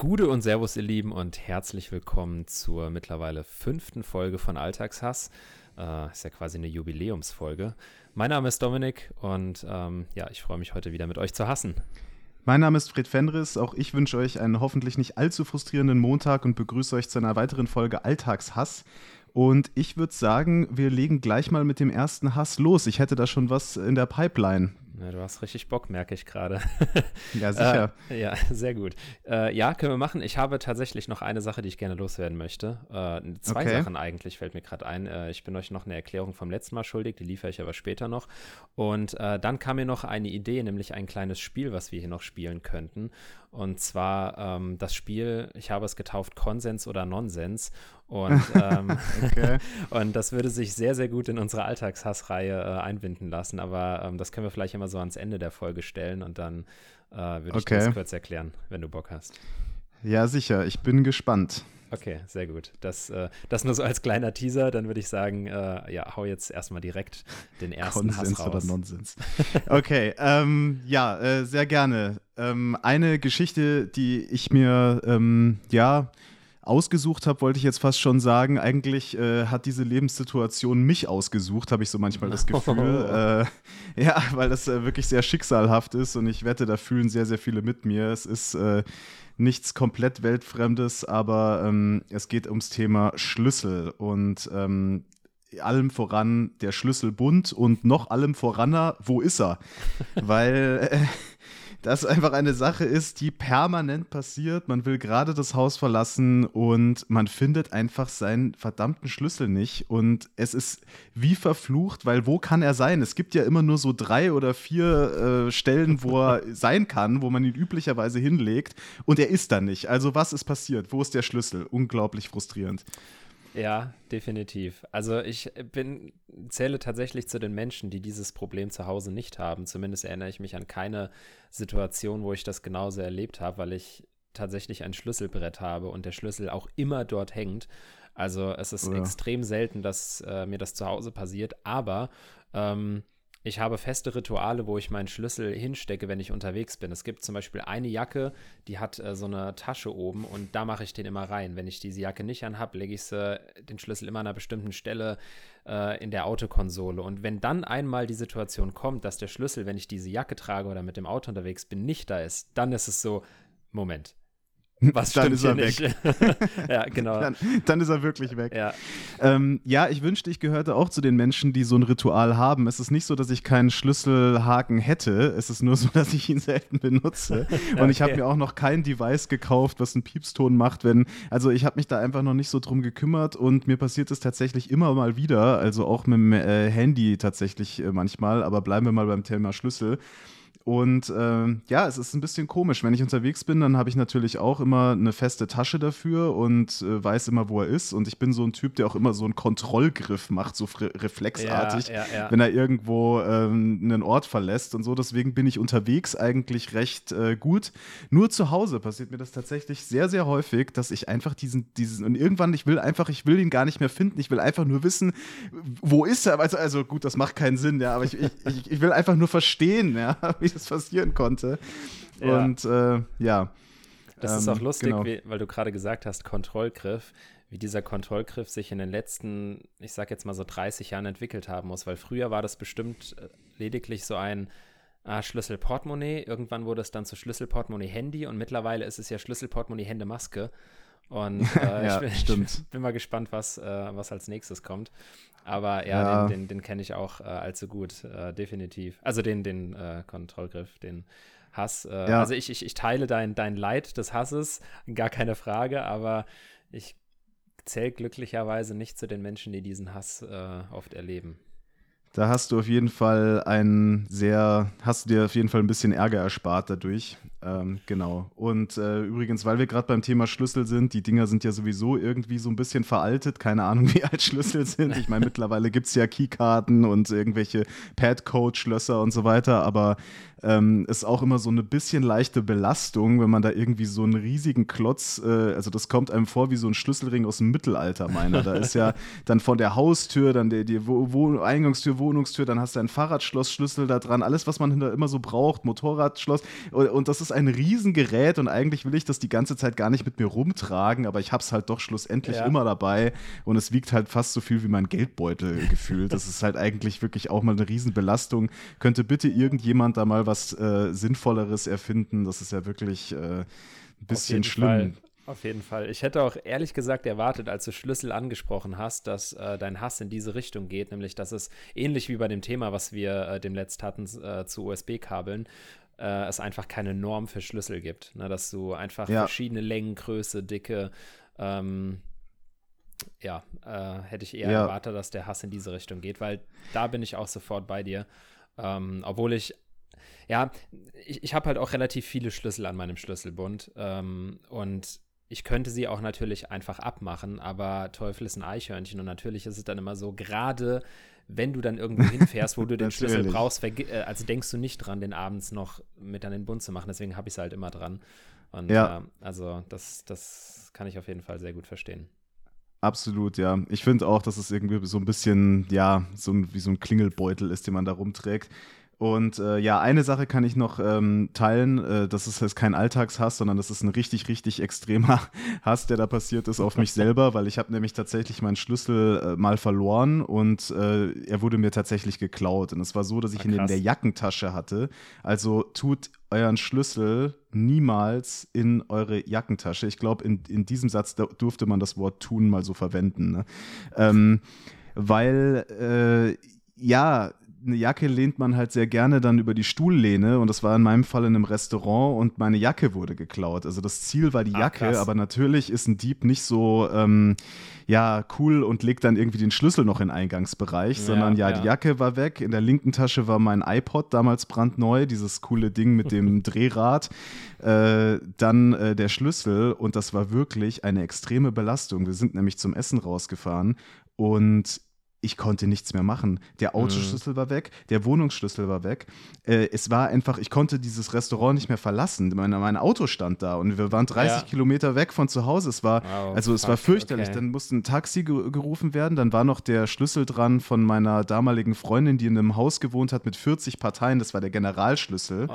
Gude und Servus, ihr Lieben, und herzlich willkommen zur mittlerweile fünften Folge von Alltagshass. Äh, ist ja quasi eine Jubiläumsfolge. Mein Name ist Dominik und ähm, ja, ich freue mich heute wieder mit euch zu hassen. Mein Name ist Fred Fendris. Auch ich wünsche euch einen hoffentlich nicht allzu frustrierenden Montag und begrüße euch zu einer weiteren Folge Alltagshass. Und ich würde sagen, wir legen gleich mal mit dem ersten Hass los. Ich hätte da schon was in der Pipeline. Ja, du hast richtig Bock, merke ich gerade. ja, sicher. Äh, ja, sehr gut. Äh, ja, können wir machen. Ich habe tatsächlich noch eine Sache, die ich gerne loswerden möchte. Äh, zwei okay. Sachen eigentlich, fällt mir gerade ein. Äh, ich bin euch noch eine Erklärung vom letzten Mal schuldig, die liefere ich aber später noch. Und äh, dann kam mir noch eine Idee, nämlich ein kleines Spiel, was wir hier noch spielen könnten. Und zwar ähm, das Spiel, ich habe es getauft, Konsens oder Nonsens. Und, ähm, und das würde sich sehr, sehr gut in unsere Alltagshassreihe äh, einbinden lassen. Aber ähm, das können wir vielleicht immer so ans Ende der Folge stellen und dann äh, würde ich okay. das kurz erklären, wenn du Bock hast. Ja, sicher. Ich bin gespannt. Okay, sehr gut. Das, äh, das nur so als kleiner Teaser. Dann würde ich sagen, äh, ja, hau jetzt erstmal direkt den ersten Konsens Hass raus. oder Nonsens. Okay, ähm, ja, äh, sehr gerne. Ähm, eine Geschichte, die ich mir, ähm, ja, ausgesucht habe, wollte ich jetzt fast schon sagen. Eigentlich äh, hat diese Lebenssituation mich ausgesucht, habe ich so manchmal das Gefühl. äh, ja, weil das äh, wirklich sehr schicksalhaft ist und ich wette, da fühlen sehr, sehr viele mit mir. Es ist äh, nichts komplett Weltfremdes, aber ähm, es geht ums Thema Schlüssel und ähm, allem voran der Schlüsselbund und noch allem voraner, wo ist er? Weil äh, das einfach eine Sache ist, die permanent passiert. Man will gerade das Haus verlassen und man findet einfach seinen verdammten Schlüssel nicht. Und es ist wie verflucht, weil wo kann er sein? Es gibt ja immer nur so drei oder vier äh, Stellen, wo er sein kann, wo man ihn üblicherweise hinlegt. Und er ist da nicht. Also was ist passiert? Wo ist der Schlüssel? Unglaublich frustrierend. Ja, definitiv. Also ich bin, zähle tatsächlich zu den Menschen, die dieses Problem zu Hause nicht haben. Zumindest erinnere ich mich an keine Situation, wo ich das genauso erlebt habe, weil ich tatsächlich ein Schlüsselbrett habe und der Schlüssel auch immer dort hängt. Also es ist ja. extrem selten, dass äh, mir das zu Hause passiert, aber ähm, ich habe feste Rituale, wo ich meinen Schlüssel hinstecke, wenn ich unterwegs bin. Es gibt zum Beispiel eine Jacke, die hat äh, so eine Tasche oben und da mache ich den immer rein. Wenn ich diese Jacke nicht anhab, lege ich äh, den Schlüssel immer an einer bestimmten Stelle äh, in der Autokonsole. Und wenn dann einmal die Situation kommt, dass der Schlüssel, wenn ich diese Jacke trage oder mit dem Auto unterwegs bin, nicht da ist, dann ist es so, Moment, was dann ist er weg. ja, genau. Dann, dann, ist er wirklich weg. Ja, ähm, ja ich wünschte, ich gehörte auch zu den Menschen, die so ein Ritual haben. Es ist nicht so, dass ich keinen Schlüsselhaken hätte. Es ist nur so, dass ich ihn selten benutze. Und okay. ich habe mir auch noch kein Device gekauft, was einen Piepston macht, wenn. Also ich habe mich da einfach noch nicht so drum gekümmert und mir passiert es tatsächlich immer mal wieder. Also auch mit dem äh, Handy tatsächlich äh, manchmal. Aber bleiben wir mal beim Thema Schlüssel. Und äh, ja, es ist ein bisschen komisch. Wenn ich unterwegs bin, dann habe ich natürlich auch immer eine feste Tasche dafür und äh, weiß immer, wo er ist. Und ich bin so ein Typ, der auch immer so einen Kontrollgriff macht, so reflexartig, ja, ja, ja. wenn er irgendwo ähm, einen Ort verlässt und so. Deswegen bin ich unterwegs eigentlich recht äh, gut. Nur zu Hause passiert mir das tatsächlich sehr, sehr häufig, dass ich einfach diesen, diesen, und irgendwann, ich will einfach, ich will ihn gar nicht mehr finden. Ich will einfach nur wissen, wo ist er? Also, also gut, das macht keinen Sinn, ja, aber ich, ich, ich will einfach nur verstehen, ja, wie das passieren konnte. Ja. Und äh, ja. Das ähm, ist auch lustig, genau. wie, weil du gerade gesagt hast, Kontrollgriff, wie dieser Kontrollgriff sich in den letzten, ich sag jetzt mal so 30 Jahren entwickelt haben muss, weil früher war das bestimmt äh, lediglich so ein ah, Schlüssel-Portemonnaie, irgendwann wurde es dann zu Schlüssel-Portemonnaie-Handy und mittlerweile ist es ja Schlüssel-Portemonnaie-Hände-Maske. Und äh, ja, ich, bin, ich, bin, mal gespannt, was, äh, was als nächstes kommt. Aber ja, ja. den, den, den kenne ich auch äh, allzu gut, äh, definitiv. Also den, den äh, Kontrollgriff, den Hass. Äh, ja. Also ich, ich, ich teile dein, dein Leid des Hasses, gar keine Frage, aber ich zähle glücklicherweise nicht zu den Menschen, die diesen Hass äh, oft erleben. Da hast du auf jeden Fall einen sehr, hast du dir auf jeden Fall ein bisschen Ärger erspart dadurch. Ähm, genau. Und äh, übrigens, weil wir gerade beim Thema Schlüssel sind, die Dinger sind ja sowieso irgendwie so ein bisschen veraltet. Keine Ahnung, wie alt Schlüssel sind. Ich meine, mittlerweile gibt es ja Keykarten und irgendwelche Pad-Code-Schlösser und so weiter, aber ähm, ist auch immer so eine bisschen leichte Belastung, wenn man da irgendwie so einen riesigen Klotz, äh, also das kommt einem vor wie so ein Schlüsselring aus dem Mittelalter, meiner. Da ist ja dann von der Haustür, dann die, die Wo Eingangstür, Wohnungstür, dann hast du ein Fahrradschlossschlüssel da dran, alles, was man immer so braucht, Motorradschloss. Und, und das ist ein Riesengerät und eigentlich will ich das die ganze Zeit gar nicht mit mir rumtragen, aber ich habe es halt doch schlussendlich ja. immer dabei und es wiegt halt fast so viel wie mein Geldbeutel gefühlt. Das ist halt eigentlich wirklich auch mal eine Riesenbelastung. Könnte bitte irgendjemand da mal was äh, Sinnvolleres erfinden? Das ist ja wirklich äh, ein bisschen schlimm. Fall. Auf jeden Fall. Ich hätte auch ehrlich gesagt erwartet, als du Schlüssel angesprochen hast, dass äh, dein Hass in diese Richtung geht, nämlich dass es ähnlich wie bei dem Thema, was wir äh, dem letzt hatten äh, zu USB-Kabeln, äh, es einfach keine Norm für Schlüssel gibt. Ne? Dass du einfach ja. verschiedene Längen, Größe, Dicke, ähm, ja, äh, hätte ich eher ja. erwartet, dass der Hass in diese Richtung geht, weil da bin ich auch sofort bei dir. Ähm, obwohl ich ja, ich, ich habe halt auch relativ viele Schlüssel an meinem Schlüsselbund ähm, und ich könnte sie auch natürlich einfach abmachen, aber Teufel ist ein Eichhörnchen und natürlich ist es dann immer so, gerade wenn du dann irgendwo hinfährst, wo du den Schlüssel brauchst, äh, also denkst du nicht dran, den abends noch mit an den Bund zu machen. Deswegen habe ich es halt immer dran. Und ja. äh, also das, das kann ich auf jeden Fall sehr gut verstehen. Absolut, ja. Ich finde auch, dass es irgendwie so ein bisschen, ja, so ein, wie so ein Klingelbeutel ist, den man da rumträgt. Und äh, ja, eine Sache kann ich noch ähm, teilen. Äh, das ist jetzt kein Alltagshass, sondern das ist ein richtig, richtig extremer Hass, der da passiert ist auf mich selber, weil ich habe nämlich tatsächlich meinen Schlüssel äh, mal verloren und äh, er wurde mir tatsächlich geklaut. Und es war so, dass ich ah, ihn in der Jackentasche hatte. Also tut euren Schlüssel niemals in eure Jackentasche. Ich glaube, in, in diesem Satz durfte man das Wort tun mal so verwenden. Ne? Ähm, weil, äh, ja, eine Jacke lehnt man halt sehr gerne dann über die Stuhllehne und das war in meinem Fall in einem Restaurant und meine Jacke wurde geklaut. Also das Ziel war die ah, Jacke, krass. aber natürlich ist ein Dieb nicht so ähm, ja cool und legt dann irgendwie den Schlüssel noch in den Eingangsbereich, ja, sondern ja, ja, die Jacke war weg. In der linken Tasche war mein iPod damals brandneu, dieses coole Ding mit dem Drehrad. Äh, dann äh, der Schlüssel und das war wirklich eine extreme Belastung. Wir sind nämlich zum Essen rausgefahren und ich konnte nichts mehr machen. Der Autoschlüssel mhm. war weg, der Wohnungsschlüssel war weg. Äh, es war einfach, ich konnte dieses Restaurant nicht mehr verlassen. Mein, mein Auto stand da und wir waren 30 ja. Kilometer weg von zu Hause. Es war, wow, also es fuck, war fürchterlich. Okay. Dann musste ein Taxi ge gerufen werden. Dann war noch der Schlüssel dran von meiner damaligen Freundin, die in einem Haus gewohnt hat mit 40 Parteien. Das war der Generalschlüssel. Oh,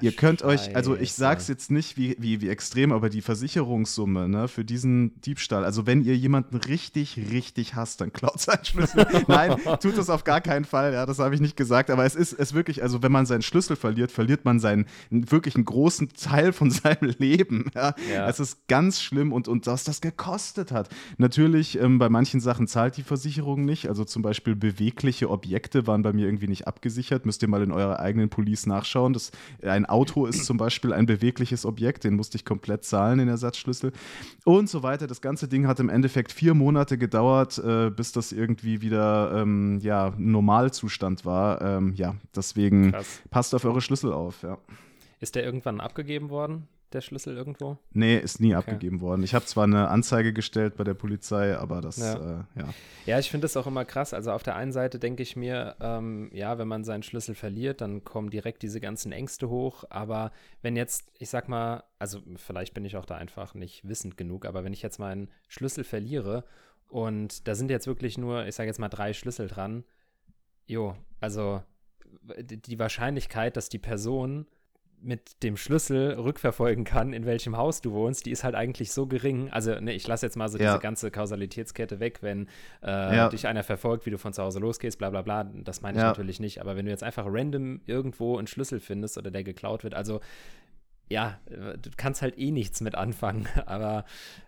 Ihr könnt Scheiße. euch, also ich sag's jetzt nicht wie, wie, wie extrem, aber die Versicherungssumme ne, für diesen Diebstahl. Also wenn ihr jemanden richtig, richtig hasst, dann klaut seinen Schlüssel. Nein, tut das auf gar keinen Fall. Ja, das habe ich nicht gesagt. Aber es ist es wirklich, also wenn man seinen Schlüssel verliert, verliert man seinen wirklich einen großen Teil von seinem Leben. Ja. ja. Es ist ganz schlimm und, und was das gekostet hat. Natürlich, ähm, bei manchen Sachen zahlt die Versicherung nicht. Also zum Beispiel bewegliche Objekte waren bei mir irgendwie nicht abgesichert. Müsst ihr mal in eurer eigenen Police nachschauen. Das, ein Auto ist zum Beispiel ein bewegliches Objekt, den musste ich komplett zahlen, den Ersatzschlüssel. Und so weiter. Das ganze Ding hat im Endeffekt vier Monate gedauert, äh, bis das irgendwie wieder wieder ähm, ja, Normalzustand war. Ähm, ja, deswegen Krass. passt auf eure Schlüssel auf, ja. Ist der irgendwann abgegeben worden, der Schlüssel irgendwo? Nee, ist nie okay. abgegeben worden. Ich habe zwar eine Anzeige gestellt bei der Polizei, aber das, ja. Äh, ja. Ja, ich finde das auch immer krass. Also auf der einen Seite denke ich mir, ähm, ja, wenn man seinen Schlüssel verliert, dann kommen direkt diese ganzen Ängste hoch. Aber wenn jetzt, ich sag mal, also vielleicht bin ich auch da einfach nicht wissend genug, aber wenn ich jetzt meinen Schlüssel verliere und da sind jetzt wirklich nur, ich sage jetzt mal, drei Schlüssel dran. Jo, also die Wahrscheinlichkeit, dass die Person mit dem Schlüssel rückverfolgen kann, in welchem Haus du wohnst, die ist halt eigentlich so gering. Also, ne, ich lasse jetzt mal so ja. diese ganze Kausalitätskette weg, wenn äh, ja. dich einer verfolgt, wie du von zu Hause losgehst, bla bla bla. Das meine ich ja. natürlich nicht. Aber wenn du jetzt einfach random irgendwo einen Schlüssel findest oder der geklaut wird, also ja, du kannst halt eh nichts mit anfangen. Aber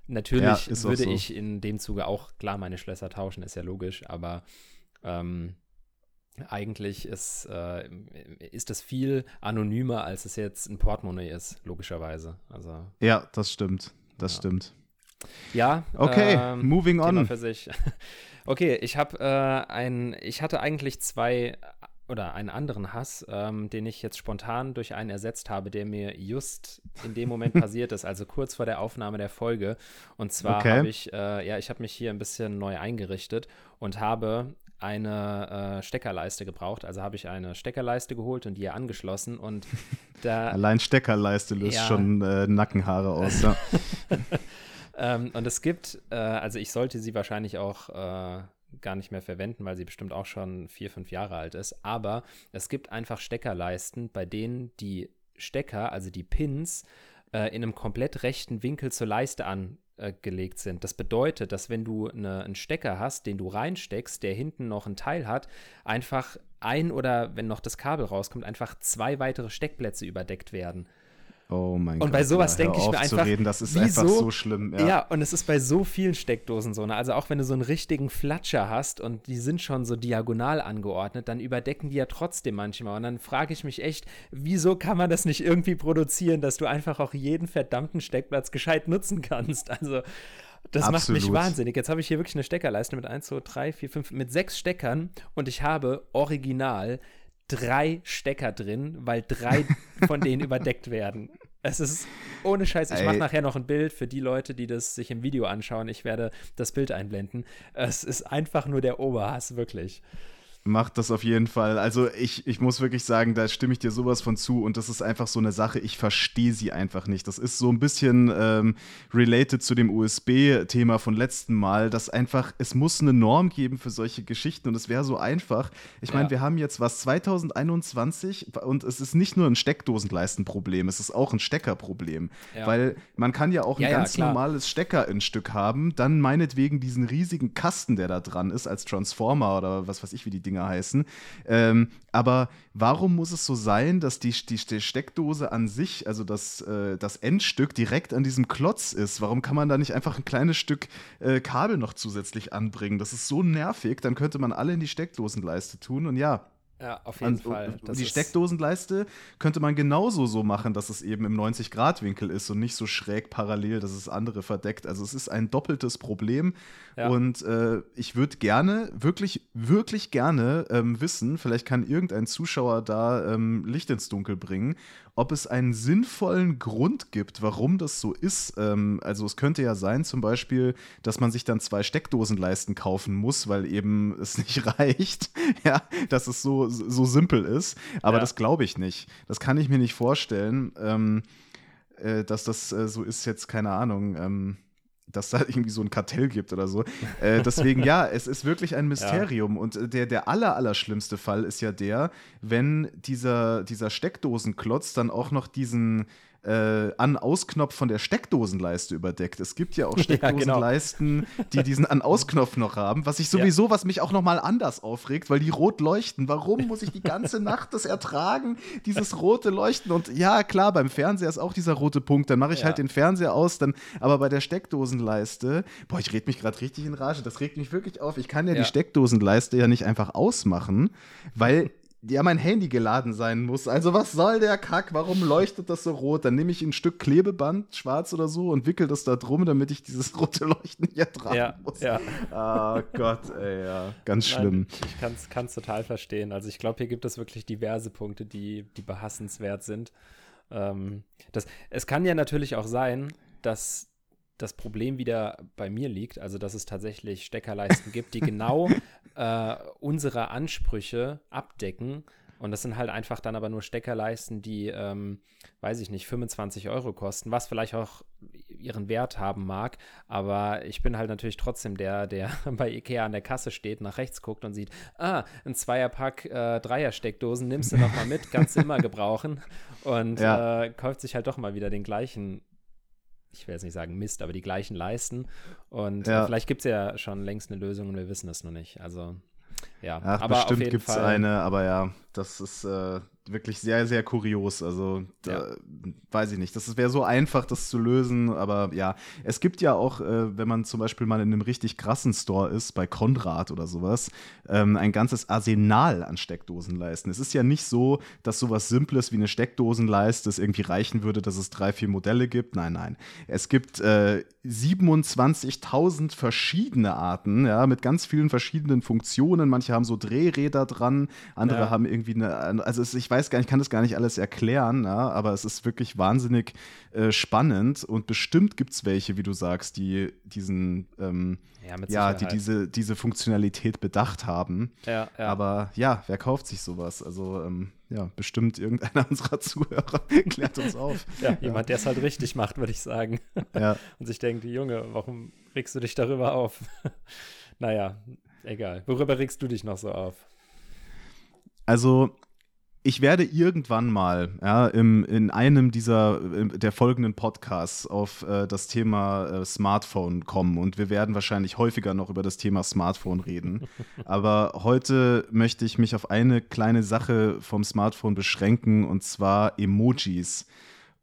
natürlich ja, würde so. ich in dem Zuge auch, klar, meine Schlösser tauschen, ist ja logisch, aber ähm, eigentlich ist, äh, ist das viel anonymer, als es jetzt ein Portemonnaie ist, logischerweise. Also, ja, das stimmt. Das ja. stimmt. Ja. Okay, ähm, moving on. Für sich. Okay, ich habe äh, ein, ich hatte eigentlich zwei oder einen anderen Hass, ähm, den ich jetzt spontan durch einen ersetzt habe, der mir just in dem Moment passiert ist, also kurz vor der Aufnahme der Folge. Und zwar okay. habe ich, äh, ja, ich habe mich hier ein bisschen neu eingerichtet und habe eine äh, Steckerleiste gebraucht. Also habe ich eine Steckerleiste geholt und die hier angeschlossen und da. Allein Steckerleiste löst ja. schon äh, Nackenhaare aus. Ja. ähm, und es gibt, äh, also ich sollte sie wahrscheinlich auch äh, gar nicht mehr verwenden, weil sie bestimmt auch schon vier, fünf Jahre alt ist. Aber es gibt einfach Steckerleisten, bei denen die Stecker, also die Pins, äh, in einem komplett rechten Winkel zur Leiste angelegt sind. Das bedeutet, dass wenn du eine, einen Stecker hast, den du reinsteckst, der hinten noch ein Teil hat, einfach ein oder wenn noch das Kabel rauskommt, einfach zwei weitere Steckplätze überdeckt werden. Oh mein und Gott. bei sowas ja, denke ich mir einfach, reden, das ist wieso? einfach so schlimm. Ja. Ja. und es ist bei so vielen Steckdosen so. Ne? Also auch wenn du so einen richtigen Flatscher hast und die sind schon so diagonal angeordnet, dann überdecken die ja trotzdem manchmal. Und dann frage ich mich echt, wieso kann man das nicht irgendwie produzieren, dass du einfach auch jeden verdammten Steckplatz gescheit nutzen kannst? Also das Absolut. macht mich wahnsinnig. Jetzt habe ich hier wirklich eine Steckerleiste mit 1, 2, 3, 4, 5, mit sechs Steckern und ich habe original drei Stecker drin, weil drei von denen überdeckt werden. Es ist ohne Scheiß. Ich mache nachher noch ein Bild für die Leute, die das sich im Video anschauen. Ich werde das Bild einblenden. Es ist einfach nur der Oberhass, wirklich. Macht das auf jeden Fall. Also ich, ich muss wirklich sagen, da stimme ich dir sowas von zu und das ist einfach so eine Sache, ich verstehe sie einfach nicht. Das ist so ein bisschen ähm, related zu dem USB-Thema von letzten Mal, dass einfach, es muss eine Norm geben für solche Geschichten und es wäre so einfach. Ich meine, Ja. wir haben jetzt was 2021 und es ist nicht nur ein Steckdosenleistenproblem, es ist auch ein Steckerproblem. Ja. Weil man kann ja auch ein Ja, ganz normales Stecker in Stück haben, dann meinetwegen diesen riesigen Kasten, der da dran ist, als Transformer oder was weiß ich, wie die Dinger heißen. Ähm, aber warum muss es so sein, dass die, die, die Steckdose an sich, also das, äh, das Endstück, direkt an diesem Klotz ist? Warum kann man da nicht einfach ein kleines Stück äh, Kabel noch zusätzlich anbringen? Das ist so nervig, dann könnte man alle in die Steckdosenleiste tun und ja. Ja, auf jeden An- Fall. Das die ist- Steckdosenleiste könnte man genauso so machen, dass es eben im 90-Grad-Winkel ist und nicht so schräg parallel, dass es andere verdeckt. Also es ist ein doppeltes Problem. Ja. Und äh, ich würde gerne, wirklich, wirklich gerne ähm, wissen, vielleicht kann irgendein Zuschauer da ähm, Licht ins Dunkel bringen, ob es einen sinnvollen Grund gibt, warum das so ist. Ähm, also es könnte ja sein, zum Beispiel, dass man sich dann zwei Steckdosenleisten kaufen muss, weil eben es nicht reicht, ja, dass es so, so simpel ist. Aber Ja. das glaube ich nicht. Das kann ich mir nicht vorstellen, ähm, äh, dass das äh, so ist jetzt, keine Ahnung. Ähm, dass da irgendwie so ein Kartell gibt oder so. Äh, deswegen, ja, es ist wirklich ein Mysterium. Und äh, der, der aller, aller schlimmste Fall ist ja der, wenn dieser, dieser Steckdosenklotz dann auch noch diesen äh, An-Aus-Knopf von der Steckdosenleiste überdeckt. Es gibt ja auch Ja, genau. Steckdosenleisten, die diesen An-Aus-Knopf noch haben, was ich sowieso, was mich auch noch mal anders aufregt, weil die rot leuchten. Warum muss ich die ganze Nacht das ertragen, dieses rote Leuchten? Und ja, klar, beim Fernseher ist auch dieser rote Punkt. Dann mache ich Ja. halt den Fernseher aus, dann, aber bei der Steckdosenleiste, boah, ich rede mich gerade richtig in Rage. Das regt mich wirklich auf. Ich kann ja, Ja. die Steckdosenleiste ja nicht einfach ausmachen, weil ja mein Handy geladen sein muss. Also was soll der Kack? Warum leuchtet das so rot? Dann nehme ich ein Stück Klebeband, schwarz oder so, und wickel das da drum, damit ich dieses rote Leuchten hier tragen Ja, muss. ja. Ah Gott, ey, ja. Ganz schlimm. Nein, ich kann es total verstehen. Also ich glaube, hier gibt es wirklich diverse Punkte, die, die behassenswert sind. Ähm, das, es kann ja natürlich auch sein, dass das Problem wieder bei mir liegt, also dass es tatsächlich Steckerleisten gibt, die genau äh, unsere Ansprüche abdecken. Und das sind halt einfach dann aber nur Steckerleisten, die, ähm, weiß ich nicht, 25 Euro kosten, was vielleicht auch ihren Wert haben mag. Aber ich bin halt natürlich trotzdem der, der bei Ikea an der Kasse steht, nach rechts guckt und sieht, ah, ein Zweierpack äh, Dreier-Steckdosen, nimmst du noch mal mit, kannst du immer gebrauchen. Und Ja. äh, kauft sich halt doch mal wieder den gleichen ich will jetzt nicht sagen Mist, aber die gleichen leisten. Und Ja. äh, vielleicht gibt es ja schon längst eine Lösung und wir wissen es noch nicht. Also, ja. Ach, aber bestimmt gibt es eine, aber ja, das ist äh, wirklich sehr, sehr kurios. Also, da, weiß ich nicht. Das wäre so einfach, das zu lösen, aber ja. Es gibt ja auch, äh, wenn man zum Beispiel mal in einem richtig krassen Store ist, bei Konrad oder sowas, ähm, ein ganzes Arsenal an Steckdosenleisten. Es ist ja nicht so, dass sowas Simples wie eine Steckdosenleiste es irgendwie reichen würde, dass es drei, vier Modelle gibt. Nein, nein. Es gibt äh, 27.000 verschiedene Arten, ja, mit ganz vielen verschiedenen Funktionen. Manche haben so Drehräder dran, andere Ja. haben irgendwie eine, also es, ich weiß gar nicht, ich kann das gar nicht alles erklären, ja, aber es ist wirklich wahnsinnig äh, spannend und bestimmt gibt es welche, wie du sagst, die diesen, ähm, ja, ja, die diese, diese Funktionalität bedacht haben. ja. Aber ja, wer kauft sich sowas? Also ähm, ja, bestimmt irgendeiner unserer Zuhörer klärt uns auf. ja, jemand, der es halt richtig macht, würde ich sagen. Und sich denkt, Junge, warum regst du dich darüber auf? naja, egal. Worüber regst du dich noch so auf? Also, ich werde irgendwann mal ja, im, in einem dieser der folgenden Podcasts auf äh, das Thema äh, Smartphone kommen und wir werden wahrscheinlich häufiger noch über das Thema Smartphone reden. Aber heute möchte ich mich auf eine kleine Sache vom Smartphone beschränken und zwar Emojis.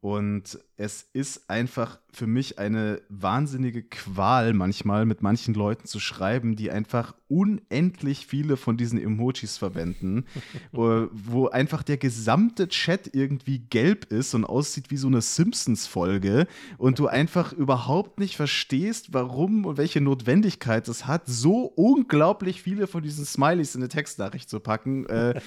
Und es ist einfach für mich eine wahnsinnige Qual manchmal mit manchen Leuten zu schreiben, die einfach unendlich viele von diesen Emojis verwenden, wo, einfach der gesamte Chat irgendwie gelb ist und aussieht wie so eine Simpsons-Folge und du einfach überhaupt nicht verstehst, warum und welche Notwendigkeit es hat, so unglaublich viele von diesen Smileys in eine Textnachricht zu packen. Äh,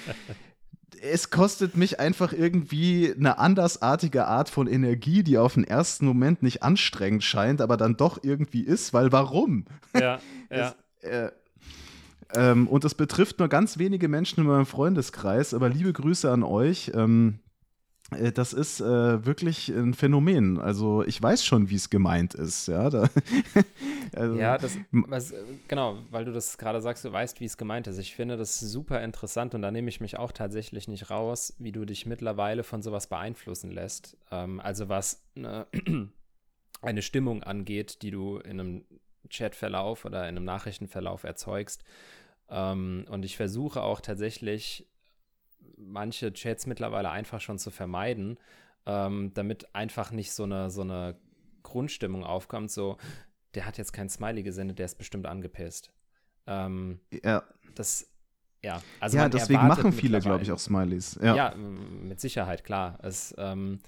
es kostet mich einfach irgendwie eine andersartige Art von Energie, die auf den ersten Moment nicht anstrengend scheint, aber dann doch irgendwie ist, weil warum? Ja, ja. Es, äh, ähm, und das betrifft nur ganz wenige Menschen in meinem Freundeskreis, aber liebe Grüße an euch. Ähm, äh, das ist äh, wirklich ein Phänomen. Also ich weiß schon, wie es gemeint ist. Ja, da, also, ja das, was, genau, weil du das gerade sagst, du weißt, wie es gemeint ist. Ich finde das super interessant und da nehme ich mich auch tatsächlich nicht raus, wie du dich mittlerweile von sowas beeinflussen lässt. Ähm, also was eine, eine Stimmung angeht, die du in einem Chatverlauf oder in einem Nachrichtenverlauf erzeugst. Ähm, und ich versuche auch tatsächlich manche Chats mittlerweile einfach schon zu vermeiden, ähm, damit einfach nicht so eine, so eine Grundstimmung aufkommt, so, der hat jetzt kein Smiley gesendet, der ist bestimmt angepisst. Ähm, ja. Das, ja, also ja, deswegen machen viele, glaube ich, auch Smileys. Ja. ja, mit Sicherheit, klar. Es, ähm,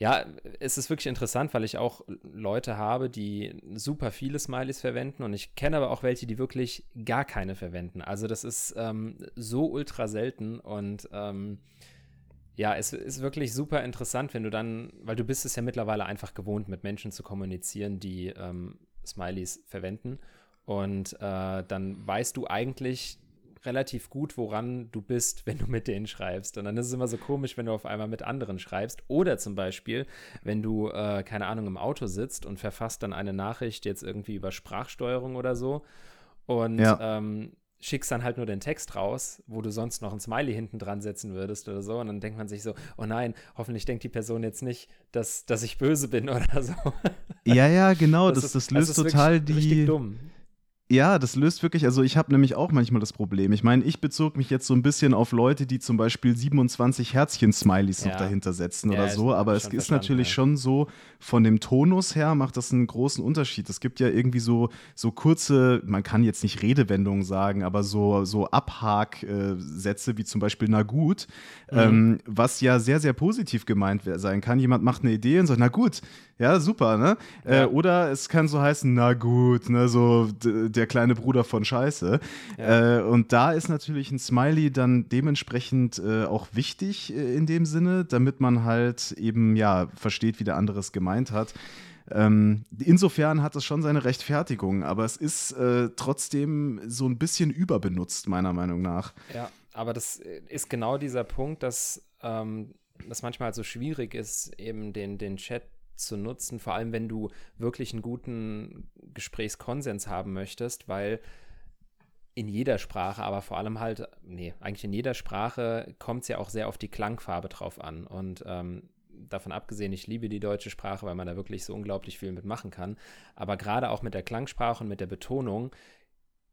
ja, es ist wirklich interessant, weil ich auch Leute habe, die super viele Smileys verwenden und ich kenne aber auch welche, die wirklich gar keine verwenden. Also das ist ähm, so ultra selten und ähm, ja, es ist wirklich super interessant, wenn du dann, weil du bist es ja mittlerweile einfach gewohnt, mit Menschen zu kommunizieren, die ähm, Smileys verwenden und äh, dann weißt du eigentlich, relativ gut, woran du bist, wenn du mit denen schreibst. Und dann ist es immer so komisch, wenn du auf einmal mit anderen schreibst. Oder zum Beispiel, wenn du, äh, keine Ahnung, im Auto sitzt und verfasst dann eine Nachricht jetzt irgendwie über Sprachsteuerung oder so und ja. ähm, schickst dann halt nur den Text raus, wo du sonst noch ein Smiley hinten dran setzen würdest oder so. Und dann denkt man sich so, oh nein, hoffentlich denkt die Person jetzt nicht, dass, dass ich böse bin oder so. Ja, ja, genau. Das, das, ist, das löst das total die. Richtig dumm. Ja, das löst wirklich, also ich habe nämlich auch manchmal das Problem. Ich meine, ich bezog mich jetzt so ein bisschen auf Leute, die zum Beispiel 27 Herzchen-Smileys ja. noch dahinter setzen ja, oder so, aber es ist natürlich ja. schon so, von dem Tonus her macht das einen großen Unterschied. Es gibt ja irgendwie so, so kurze, man kann jetzt nicht Redewendungen sagen, aber so, so Abhak-Sätze wie zum Beispiel na gut, mhm. ähm, was ja sehr, sehr positiv gemeint sein kann. Jemand macht eine Idee und sagt, na gut, ja, super, ne? Äh, oder es kann so heißen, na gut, ne, so der kleine Bruder von Scheiße. Ja. Äh, und da ist natürlich ein Smiley dann dementsprechend äh, auch wichtig äh, in dem Sinne, damit man halt eben, ja, versteht, wie der andere es gemeint hat. Ähm, insofern hat es schon seine Rechtfertigung, aber es ist äh, trotzdem so ein bisschen überbenutzt, meiner Meinung nach. Ja, aber das ist genau dieser Punkt, dass ähm, das manchmal halt so schwierig ist, eben den, den Chat zu nutzen, vor allem wenn du wirklich einen guten Gesprächskonsens haben möchtest, weil in jeder Sprache, aber vor allem halt, nee, eigentlich in jeder Sprache kommt es ja auch sehr auf die Klangfarbe drauf an. Und ähm, davon abgesehen, ich liebe die deutsche Sprache, weil man da wirklich so unglaublich viel mitmachen kann. Aber gerade auch mit der Klangsprache und mit der Betonung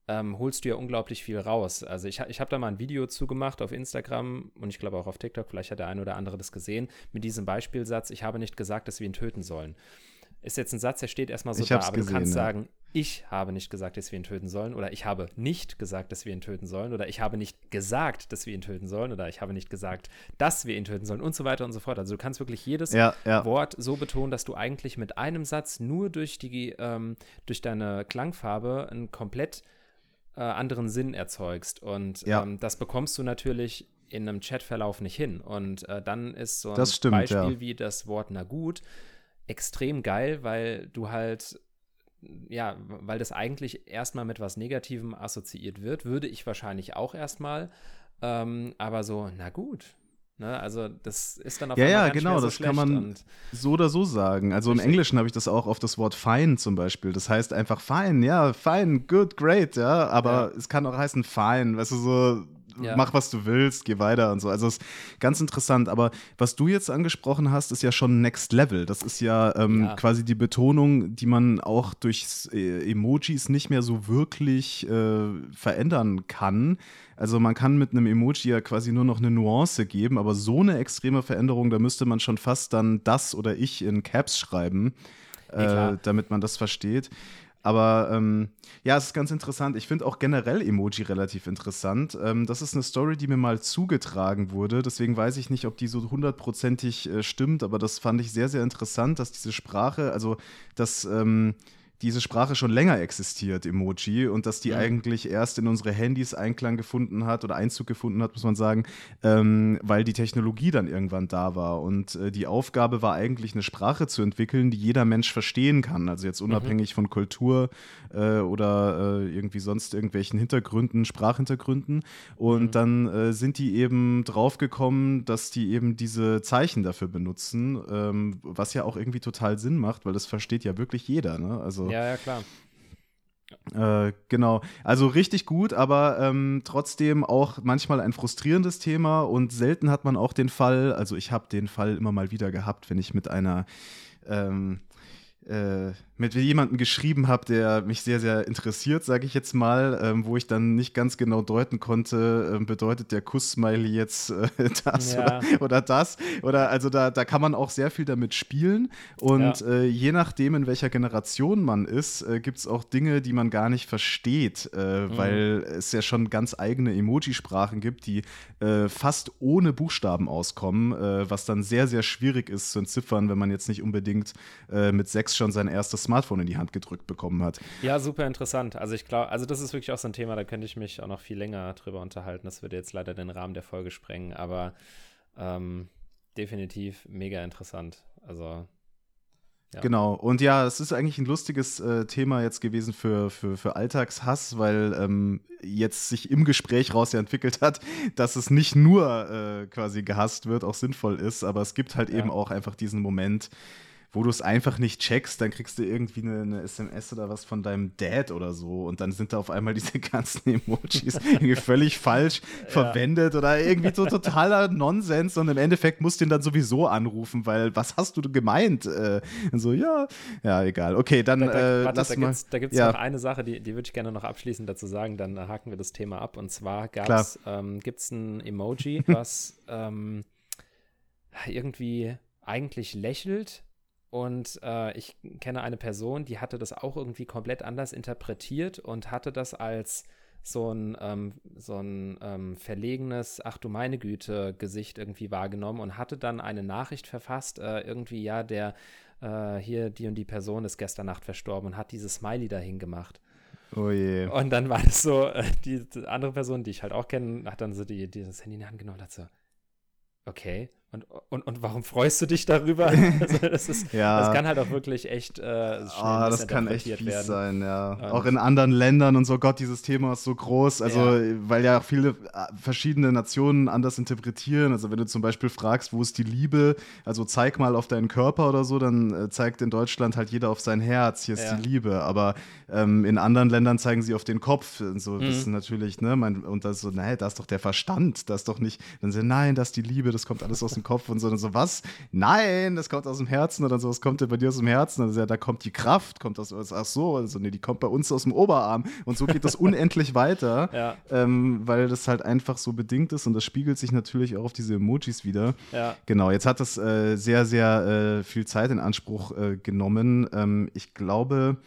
ähm, holst du ja unglaublich viel raus. Also ich, ich habe da mal ein Video zugemacht auf Instagram und ich glaube auch auf TikTok, vielleicht hat der eine oder andere das gesehen, mit diesem Beispielsatz, ich habe nicht gesagt, dass wir ihn töten sollen. Ist jetzt ein Satz, der steht erstmal so ich da, aber gesehen, du kannst ja. sagen, ich habe nicht gesagt, dass wir ihn töten sollen oder ich habe nicht gesagt, dass wir ihn töten sollen oder ich habe nicht gesagt, dass wir ihn töten sollen oder ich habe nicht gesagt, dass wir ihn töten sollen und so weiter und so fort. Also du kannst wirklich jedes ja, ja. Wort so betonen, dass du eigentlich mit einem Satz nur durch die ähm, durch deine Klangfarbe ein komplett äh, anderen Sinn erzeugst. Und ja. ähm, das bekommst du natürlich in einem Chatverlauf nicht hin. Und äh, dann ist so ein stimmt, Beispiel ja. wie das Wort na gut extrem geil, weil du halt ja, weil das eigentlich erstmal mit was Negativem assoziiert wird, würde ich wahrscheinlich auch erstmal. Ähm, aber so, na gut, Ne, also das ist dann auf ja, ja, genau, so das kann man so oder so sagen. Also Richtig. im Englischen habe ich das auch auf das Wort fine zum Beispiel. Das heißt einfach fine, ja, fine, good, great, ja. Aber ja. es kann auch heißen fine, weißt du so. Ja. mach, was du willst, geh weiter und so. Also ist ganz interessant. Aber was du jetzt angesprochen hast, ist ja schon Next Level. Das ist ja, ähm, ja. quasi die Betonung, die man auch durch äh, Emojis nicht mehr so wirklich äh, verändern kann. Also man kann mit einem Emoji ja quasi nur noch eine Nuance geben, aber so eine extreme Veränderung, da müsste man schon fast dann das oder ich in Caps schreiben, äh, damit man das versteht. Aber ähm, ja, es ist ganz interessant. Ich finde auch generell Emoji relativ interessant. Ähm, das ist eine Story, die mir mal zugetragen wurde. Deswegen weiß ich nicht, ob die so hundertprozentig äh, stimmt, aber das fand ich sehr, sehr interessant, dass diese Sprache, also dass ähm, diese Sprache schon länger existiert, Emoji, und dass die ja. eigentlich erst in unsere Handys Einklang gefunden hat oder Einzug gefunden hat, muss man sagen, ähm, weil die Technologie dann irgendwann da war. Und äh, die Aufgabe war eigentlich, eine Sprache zu entwickeln, die jeder Mensch verstehen kann. Also jetzt mhm. unabhängig mhm. von Kultur äh, oder äh, irgendwie sonst irgendwelchen Hintergründen, Sprachhintergründen. Und mhm. dann äh, sind die eben draufgekommen, dass die eben diese Zeichen dafür benutzen, ähm, was ja auch irgendwie total Sinn macht, weil das versteht ja wirklich jeder. Ne? Also ja, ja, klar. Äh, genau, also richtig gut, aber ähm, trotzdem auch manchmal ein frustrierendes Thema und selten hat man auch den Fall, also ich habe den Fall immer mal wieder gehabt, wenn ich mit einer ähm, äh, mit jemandem geschrieben habe, der mich sehr, sehr interessiert, sage ich jetzt mal, ähm, wo ich dann nicht ganz genau deuten konnte, ähm, bedeutet der Kuss-Smiley jetzt äh, das ja. oder, oder, das? Oder also da, da kann man auch sehr viel damit spielen. Und ja. äh, je nachdem, in welcher Generation man ist, äh, gibt es auch Dinge, die man gar nicht versteht, äh, mhm. weil es ja schon ganz eigene Emoji-Sprachen gibt, die äh, fast ohne Buchstaben auskommen, was dann sehr, sehr schwierig ist zu entziffern, wenn man jetzt nicht unbedingt mit sechs schon sein erstes Smartphone in die Hand gedrückt bekommen hat. Ja, super interessant. Also ich glaube, also das ist wirklich auch so ein Thema, da könnte ich mich auch noch viel länger drüber unterhalten. Das würde jetzt leider den Rahmen der Folge sprengen, aber ähm, definitiv mega interessant. Also ja. Genau, und ja, es ist eigentlich ein lustiges äh, Thema jetzt gewesen für, für, für Alltagshass, weil ähm, jetzt sich im Gespräch raus ja entwickelt hat, dass es nicht nur äh, quasi gehasst wird, auch sinnvoll ist, aber es gibt halt ja. eben auch einfach diesen Moment, wo du es einfach nicht checkst, dann kriegst du irgendwie eine, eine, SMS oder was von deinem Dad oder so und dann sind da auf einmal diese ganzen Emojis irgendwie völlig falsch ja. verwendet oder irgendwie so totaler Nonsens und im Endeffekt musst du ihn dann sowieso anrufen, weil was hast du gemeint? Äh, so, ja, ja, egal. Okay, dann da, da, äh, warte, lass da mal. Gibt's, da gibt es ja. noch eine Sache, die, die würde ich gerne noch abschließend dazu sagen, dann haken wir das Thema ab und zwar ähm, gibt es ein Emoji, was ähm, irgendwie eigentlich lächelt, und äh, ich kenne eine Person, die hatte das auch irgendwie komplett anders interpretiert und hatte das als so ein, ähm, so ein ähm, verlegenes, ach du meine Güte, Gesicht irgendwie wahrgenommen und hatte dann eine Nachricht verfasst, äh, irgendwie, ja, der äh, hier, die und die Person ist gestern Nacht verstorben und hat dieses Smiley dahin gemacht. Oh je. Und dann war das so, äh, die, die, andere Person, die ich halt auch kenne, hat dann so die, dieses Handy in die Hand genommen und hat so, okay, und, und, und warum freust du dich darüber? Also das, ist, ja. das kann halt auch wirklich echt äh, schnell oh, das kann echt fies werden. sein, ja. Und auch in anderen Ländern und so, Gott, dieses Thema ist so groß, also ja. weil ja auch viele äh, verschiedene Nationen anders interpretieren. Also wenn du zum Beispiel fragst, wo ist die Liebe, also zeig mal auf deinen Körper oder so, dann äh, zeigt in Deutschland halt jeder auf sein Herz, hier ist ja. die Liebe. Aber ähm, in anderen Ländern zeigen sie auf den Kopf. Und so, mhm. ist natürlich, ne, mein, und das so, nein, das ist doch der Verstand, das ist doch nicht, dann sagen, nein, das ist die Liebe, das kommt alles aus dem Kopf und so. Und so, was? Nein, das kommt aus dem Herzen oder so, was kommt denn bei dir aus dem Herzen? Also, ja, da kommt die Kraft, kommt aus, ach so, also nee, die kommt bei uns aus dem Oberarm. Und so geht das unendlich weiter, ja. ähm, weil das halt einfach so bedingt ist und das spiegelt sich natürlich auch auf diese Emojis wieder. Ja. Genau, jetzt hat das äh, sehr, sehr äh, viel Zeit in Anspruch äh, genommen. Ähm, ich glaube,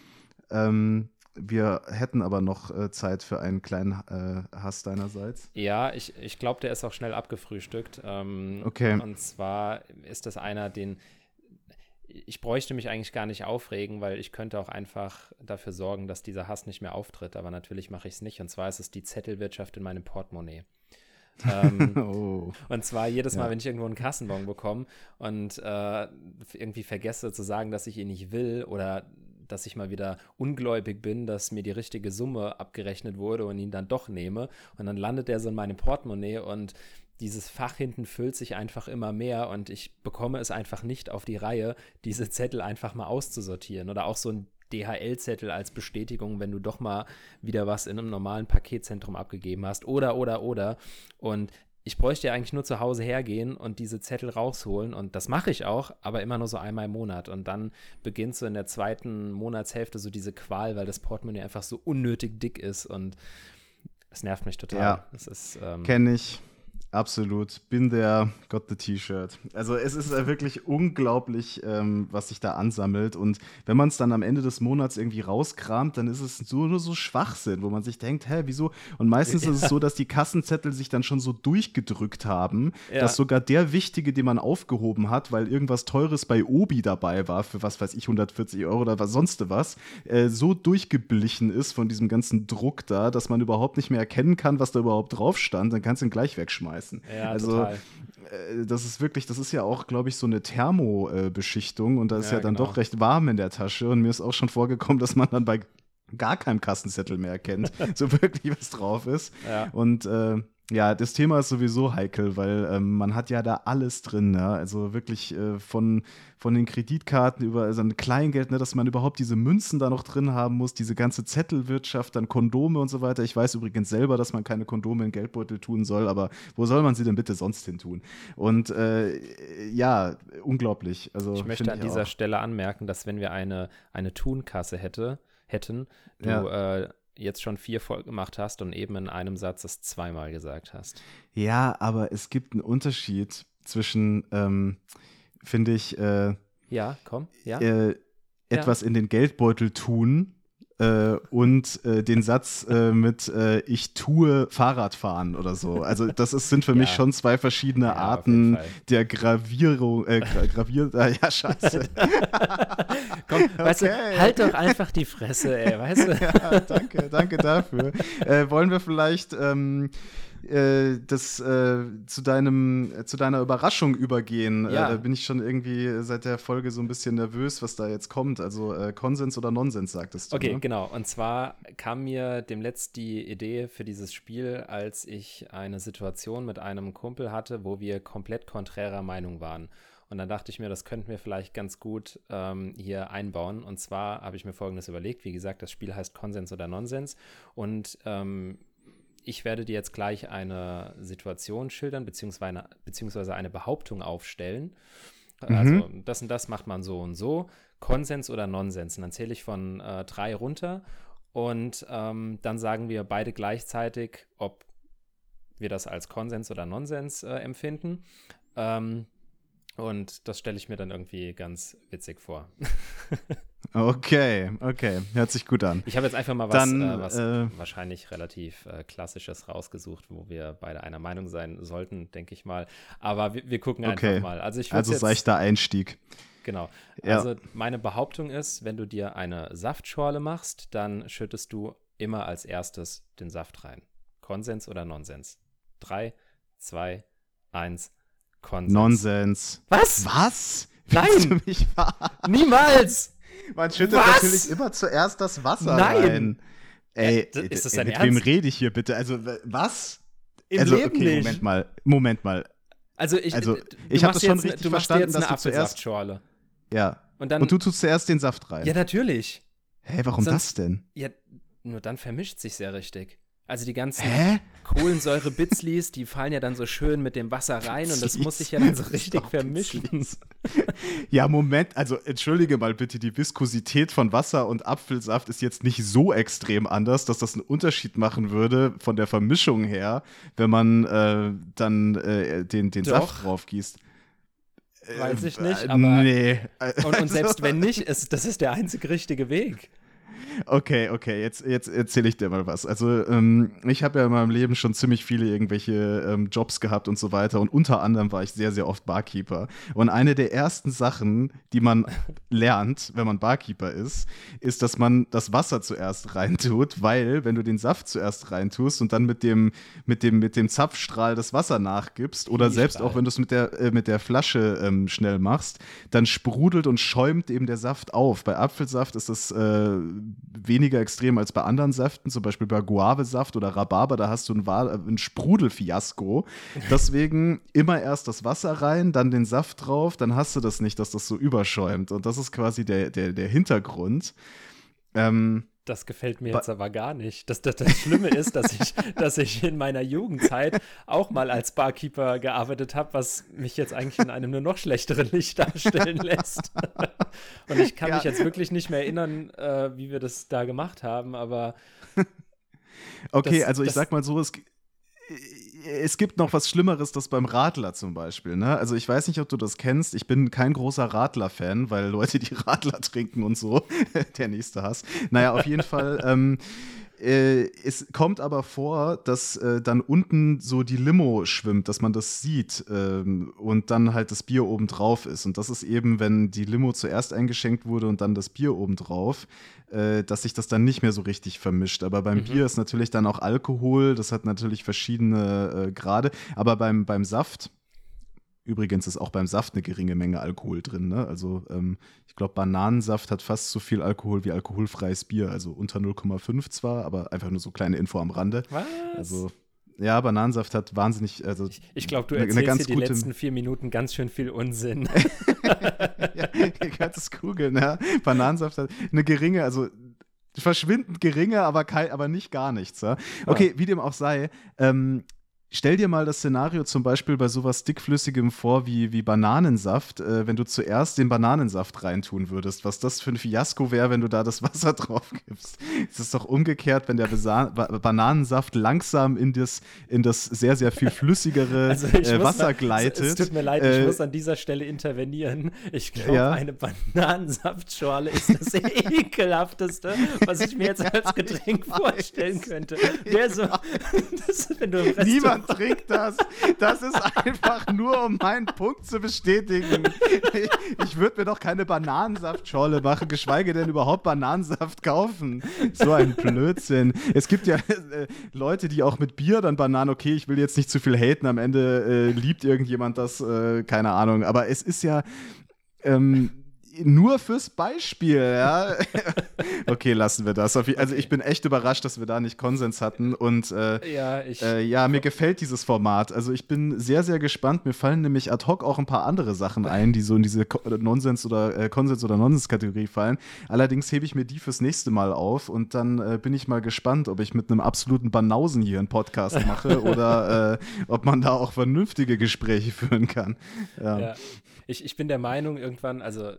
ähm, wir hätten aber noch äh, Zeit für einen kleinen äh, Hass deinerseits. Ja, ich, ich glaube, der ist auch schnell abgefrühstückt. Ähm, okay. Und zwar ist das einer, den ich bräuchte mich eigentlich gar nicht aufregen, weil ich könnte auch einfach dafür sorgen, dass dieser Hass nicht mehr auftritt. Aber natürlich mache ich es nicht. Und zwar ist es die Zettelwirtschaft in meinem Portemonnaie. ähm, oh. Und zwar jedes Mal, ja. wenn ich irgendwo einen Kassenbon bekomme und äh, irgendwie vergesse zu sagen, dass ich ihn nicht will oder dass ich mal wieder ungläubig bin, dass mir die richtige Summe abgerechnet wurde und ihn dann doch nehme. Und dann landet er so in meinem Portemonnaie und dieses Fach hinten füllt sich einfach immer mehr und ich bekomme es einfach nicht auf die Reihe, diese Zettel einfach mal auszusortieren. Oder auch so ein DHL-Zettel als Bestätigung, wenn du doch mal wieder was in einem normalen Paketzentrum abgegeben hast. Oder, oder, oder. Und ich bräuchte ja eigentlich nur zu Hause hergehen und diese Zettel rausholen. Und das mache ich auch, aber immer nur so einmal im Monat. Und dann beginnt so in der zweiten Monatshälfte so diese Qual, weil das Portemonnaie einfach so unnötig dick ist. Und es nervt mich total. Ja, ähm, kenne ich. Absolut. Bin der, got the T-Shirt. Also es ist äh, wirklich unglaublich, ähm, was sich da ansammelt. Und wenn man es dann am Ende des Monats irgendwie rauskramt, dann ist es so, nur so Schwachsinn, wo man sich denkt, hä, wieso? Und meistens ja. ist es so, dass die Kassenzettel sich dann schon so durchgedrückt haben, ja. dass sogar der wichtige, den man aufgehoben hat, weil irgendwas Teures bei Obi dabei war, für was weiß ich, 140 Euro oder was sonst was, äh, so durchgeblichen ist von diesem ganzen Druck da, dass man überhaupt nicht mehr erkennen kann, was da überhaupt drauf stand, dann kannst du ihn gleich wegschmeißen schmeißen. Ja, also, total. Äh, das ist wirklich, das ist ja auch, glaube ich, so eine Thermobeschichtung und da ist ja, ja dann genau. doch recht warm in der Tasche und mir ist auch schon vorgekommen, dass man dann bei gar keinem Kassenzettel mehr erkennt, so wirklich was drauf ist. Ja. Und äh, ja, das Thema ist sowieso heikel, weil ähm, man hat ja da alles drin, ja? also wirklich äh, von, von den Kreditkarten über also ein Kleingeld, ne, dass man überhaupt diese Münzen da noch drin haben muss, diese ganze Zettelwirtschaft, dann Kondome und so weiter. Ich weiß übrigens selber, dass man keine Kondome in Geldbeutel tun soll, aber wo soll man sie denn bitte sonst hin tun? Und äh, ja, unglaublich. Also, ich möchte an ich dieser auch. Stelle anmerken, dass wenn wir eine, eine Tunkasse hätte, hätten, du ja. äh, jetzt schon vier voll gemacht hast und eben in einem Satz es zweimal gesagt hast. Ja, aber es gibt einen Unterschied zwischen, ähm, finde ich, äh, ja, komm, ja. Äh, etwas ja. in den Geldbeutel tun äh, und äh, den Satz äh, mit äh, ich tue Fahrradfahren oder so. Also das ist, sind für ja. mich schon zwei verschiedene ja, Arten der Gravierung, äh, gra gravier, äh, ja scheiße. Komm, okay. weißt du, halt doch einfach die Fresse, ey, weißt du? ja, danke, danke dafür. Äh, wollen wir vielleicht ähm, äh, das äh, zu deinem äh, zu deiner Überraschung übergehen. Äh, ja. da bin ich schon irgendwie seit der Folge so ein bisschen nervös, was da jetzt kommt. Also äh, Konsens oder Nonsens sagtest du. Okay, ne? genau. Und zwar kam mir demnächst die Idee für dieses Spiel, als ich eine Situation mit einem Kumpel hatte, wo wir komplett konträrer Meinung waren. Und dann dachte ich mir, das könnten wir vielleicht ganz gut ähm, hier einbauen. Und zwar habe ich mir Folgendes überlegt. Wie gesagt, das Spiel heißt Konsens oder Nonsens. Und ähm, ich werde dir jetzt gleich eine Situation schildern, beziehungsweise eine, beziehungsweise eine Behauptung aufstellen. Mhm. Also das und das macht man so und so. Konsens oder Nonsens. Und dann zähle ich von äh, drei runter und ähm, dann sagen wir beide gleichzeitig, ob wir das als Konsens oder Nonsens äh, empfinden. Ähm, und das stelle ich mir dann irgendwie ganz witzig vor. okay, okay. Hört sich gut an. Ich habe jetzt einfach mal was, dann, äh, was äh, wahrscheinlich relativ äh, Klassisches rausgesucht, wo wir beide einer Meinung sein sollten, denke ich mal. Aber wir, wir gucken okay. einfach mal. Also, ich also jetzt, seichter Einstieg. Genau. Ja. Also meine Behauptung ist, wenn du dir eine Saftschorle machst, dann schüttest du immer als erstes den Saft rein. Konsens oder Nonsens? Drei, zwei, eins. Konsens. Nonsens. Was? Was? Nein! Niemals! Man schüttet Was? natürlich immer zuerst das Wasser Nein. rein. Ey, ist das dein mit Ernst? wem rede ich hier bitte? Also, was? Im also, Leben okay, nicht. Moment mal. Moment mal. Also, ich, also, ich habe das schon richtig du verstanden, dass du zuerst. Ja. Und, dann, Und du tust zuerst den Saft rein. Ja, natürlich. Hä, hey, warum Sonst, das denn? Ja, nur dann vermischt sich sehr richtig. Also die ganzen Hä? Kohlensäure-Bitzlis, die fallen ja dann so schön mit dem Wasser rein und das muss sich ja dann so richtig vermischen. ja, Moment, also entschuldige mal bitte, die Viskosität von Wasser und Apfelsaft ist jetzt nicht so extrem anders, dass das einen Unterschied machen würde von der Vermischung her, wenn man äh, dann äh, den, den Saft drauf gießt. Weiß ich nicht, äh, aber. Nee. Und, und selbst wenn nicht, ist, das ist der einzig richtige Weg. Okay, okay, jetzt, jetzt erzähle ich dir mal was. Also, ähm, ich habe ja in meinem Leben schon ziemlich viele irgendwelche ähm, Jobs gehabt und so weiter. Und unter anderem war ich sehr, sehr oft Barkeeper. Und eine der ersten Sachen, die man lernt, wenn man Barkeeper ist, ist, dass man das Wasser zuerst reintut, weil, wenn du den Saft zuerst reintust und dann mit dem, mit dem, mit dem Zapfstrahl das Wasser nachgibst, oder Wie selbst auch, wenn du es mit der, äh, mit der Flasche ähm, schnell machst, dann sprudelt und schäumt eben der Saft auf. Bei Apfelsaft ist das äh, weniger extrem als bei anderen Säften, zum Beispiel bei Guavesaft oder Rhabarber, da hast du ein, ein Sprudelfiasko. Deswegen immer erst das Wasser rein, dann den Saft drauf, dann hast du das nicht, dass das so überschäumt. Und das ist quasi der, der, der Hintergrund. Ähm, das gefällt mir jetzt aber gar nicht. Das, das, das Schlimme ist, dass ich, dass ich in meiner Jugendzeit auch mal als Barkeeper gearbeitet habe, was mich jetzt eigentlich in einem nur noch schlechteren Licht darstellen lässt. Und ich kann ja. mich jetzt wirklich nicht mehr erinnern, äh, wie wir das da gemacht haben, aber. Okay, das, also ich sag mal so, es, es gibt noch was Schlimmeres, das beim Radler zum Beispiel. Ne? Also ich weiß nicht, ob du das kennst. Ich bin kein großer Radler-Fan, weil Leute, die Radler trinken und so, der nächste Hass. Naja, auf jeden Fall. Ähm, äh, es kommt aber vor, dass äh, dann unten so die Limo schwimmt, dass man das sieht ähm, und dann halt das Bier oben drauf ist. Und das ist eben, wenn die Limo zuerst eingeschenkt wurde und dann das Bier oben drauf, äh, dass sich das dann nicht mehr so richtig vermischt. Aber beim mhm. Bier ist natürlich dann auch Alkohol, das hat natürlich verschiedene äh, Grade. Aber beim, beim Saft, Übrigens ist auch beim Saft eine geringe Menge Alkohol drin. Ne? Also ähm, ich glaube, Bananensaft hat fast so viel Alkohol wie alkoholfreies Bier. Also unter 0,5 zwar, aber einfach nur so kleine Info am Rande. Was? Also ja, Bananensaft hat wahnsinnig. Also ich, ich glaube, du erzählst eine, eine hier die letzten vier Minuten ganz schön viel Unsinn. ja, ihr könnt es googeln, ja. Bananensaft hat eine geringe, also verschwindend geringe, aber, kein, aber nicht gar nichts. Ja? Okay, ja. wie dem auch sei. Ähm, Stell dir mal das Szenario zum Beispiel bei sowas dickflüssigem vor wie, wie Bananensaft, äh, wenn du zuerst den Bananensaft reintun würdest. Was das für ein Fiasko wäre, wenn du da das Wasser drauf gibst. Es ist doch umgekehrt, wenn der Besa ba Bananensaft langsam in das, in das sehr, sehr viel flüssigere also äh, Wasser mal, gleitet. Es, es, tut mir leid, äh, ich muss an dieser Stelle intervenieren. Ich glaube, ja. eine Bananensaftschorle ist das ekelhafteste, was ich mir jetzt als Getränk vorstellen könnte. Wer so, das, wenn du im Niemand Niemand trinkt das. Das ist einfach nur, um meinen Punkt zu bestätigen. Ich, ich würde mir doch keine Bananensaftschorle machen, geschweige denn überhaupt Bananensaft kaufen. So ein Blödsinn. Es gibt ja äh, Leute, die auch mit Bier dann Bananen, okay, ich will jetzt nicht zu viel haten, am Ende äh, liebt irgendjemand das, äh, keine Ahnung. Aber es ist ja. Ähm, nur fürs Beispiel, ja. okay, lassen wir das. Also ich bin echt überrascht, dass wir da nicht Konsens hatten. Und äh, ja, ich, äh, ja, mir gefällt dieses Format. Also ich bin sehr, sehr gespannt. Mir fallen nämlich ad hoc auch ein paar andere Sachen ein, die so in diese Nonsens- oder äh, Konsens- oder Nonsens-Kategorie fallen. Allerdings hebe ich mir die fürs nächste Mal auf und dann äh, bin ich mal gespannt, ob ich mit einem absoluten Banausen hier einen Podcast mache oder äh, ob man da auch vernünftige Gespräche führen kann. Ja. ja. Ich, ich bin der Meinung, irgendwann, also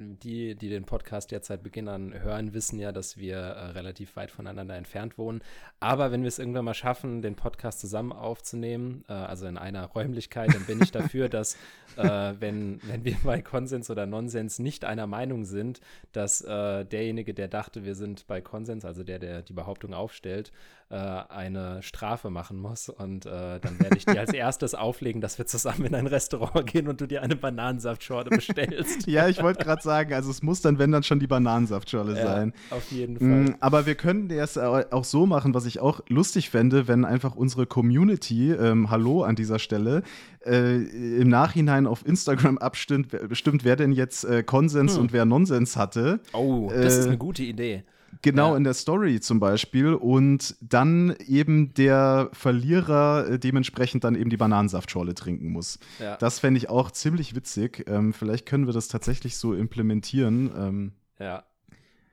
die, die den Podcast jetzt seit Beginn an hören, wissen ja, dass wir äh, relativ weit voneinander entfernt wohnen. Aber wenn wir es irgendwann mal schaffen, den Podcast zusammen aufzunehmen, äh, also in einer Räumlichkeit, dann bin ich dafür, dass äh, wenn, wenn wir bei Konsens oder Nonsens nicht einer Meinung sind, dass äh, derjenige, der dachte, wir sind bei Konsens, also der, der die Behauptung aufstellt, äh, eine Strafe machen muss. Und äh, dann werde ich dir als erstes auflegen, dass wir zusammen in ein Restaurant gehen und du dir eine Bananensaftschorle bestellst. ja, ich wollte gerade sagen, also es muss dann, wenn dann schon die Bananensaftschorle ja, sein. Auf jeden mm, Fall. aber wir können das auch so machen, was ich auch lustig fände, wenn einfach unsere Community, ähm, hallo an dieser Stelle, äh, im Nachhinein auf Instagram abstimmt, bestimmt, wer denn jetzt äh, Konsens hm. und wer Nonsens hatte. Oh, das ist äh, eine gute Idee. Genau, ja. in der Story zum Beispiel. Und dann eben der Verlierer äh, dementsprechend dann eben die Bananensaftschorle trinken muss. Ja. Das fände ich auch ziemlich witzig. Ähm, vielleicht können wir das tatsächlich so implementieren. Ähm, ja.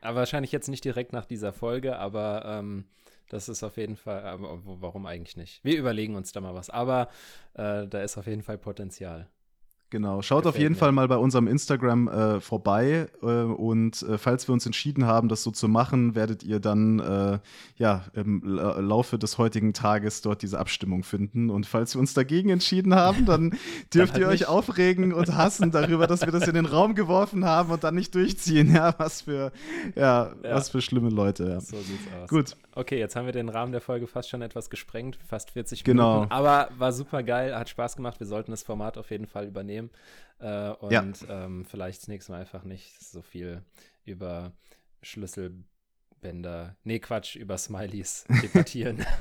Aber wahrscheinlich jetzt nicht direkt nach dieser Folge, aber ähm, das ist auf jeden Fall, warum eigentlich nicht? Wir überlegen uns da mal was. Aber äh, da ist auf jeden Fall Potenzial. Genau, schaut Gefällt auf jeden mir. Fall mal bei unserem Instagram äh, vorbei äh, und äh, falls wir uns entschieden haben, das so zu machen, werdet ihr dann äh, ja im Laufe des heutigen Tages dort diese Abstimmung finden und falls wir uns dagegen entschieden haben, dann dürft dann ihr euch aufregen und hassen darüber, dass wir das in den Raum geworfen haben und dann nicht durchziehen. Ja, was für ja, ja. was für schlimme Leute. Ja. So sieht's aus. Gut. Okay, jetzt haben wir den Rahmen der Folge fast schon etwas gesprengt, fast 40 genau. Minuten, aber war super geil, hat Spaß gemacht. Wir sollten das Format auf jeden Fall übernehmen nehmen äh, und ja. ähm, vielleicht das nächste Mal einfach nicht so viel über Schlüsselbänder, nee, Quatsch, über Smileys debattieren.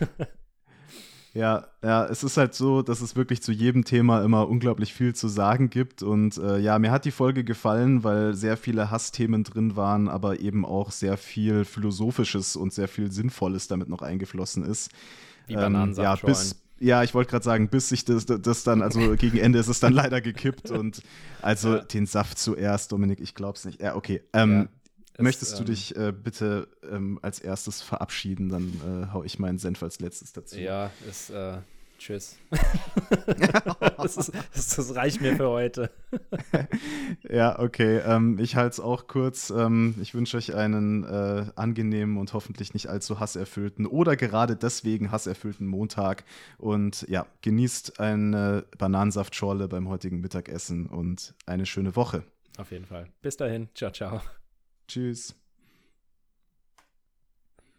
Ja, ja, es ist halt so, dass es wirklich zu jedem Thema immer unglaublich viel zu sagen gibt. Und äh, ja, mir hat die Folge gefallen, weil sehr viele Hassthemen drin waren, aber eben auch sehr viel Philosophisches und sehr viel Sinnvolles damit noch eingeflossen ist. Wie ähm, ja, bis, ja, ich wollte gerade sagen, bis sich das, das dann, also gegen Ende ist es dann leider gekippt und also ja. den Saft zuerst, Dominik, ich glaub's nicht. Ja, okay. Ähm, Möchtest es, du ähm, dich äh, bitte ähm, als erstes verabschieden? Dann äh, hau ich meinen Senf als letztes dazu. Ja, ist äh, Tschüss. das, ist, das, reicht mir für heute. ja, okay. Ähm, ich halte es auch kurz. Ähm, ich wünsche euch einen äh, angenehmen und hoffentlich nicht allzu hasserfüllten oder gerade deswegen hasserfüllten Montag. Und ja, genießt eine Bananensaftschorle beim heutigen Mittagessen und eine schöne Woche. Auf jeden Fall. Bis dahin. Ciao, ciao. Tschüss.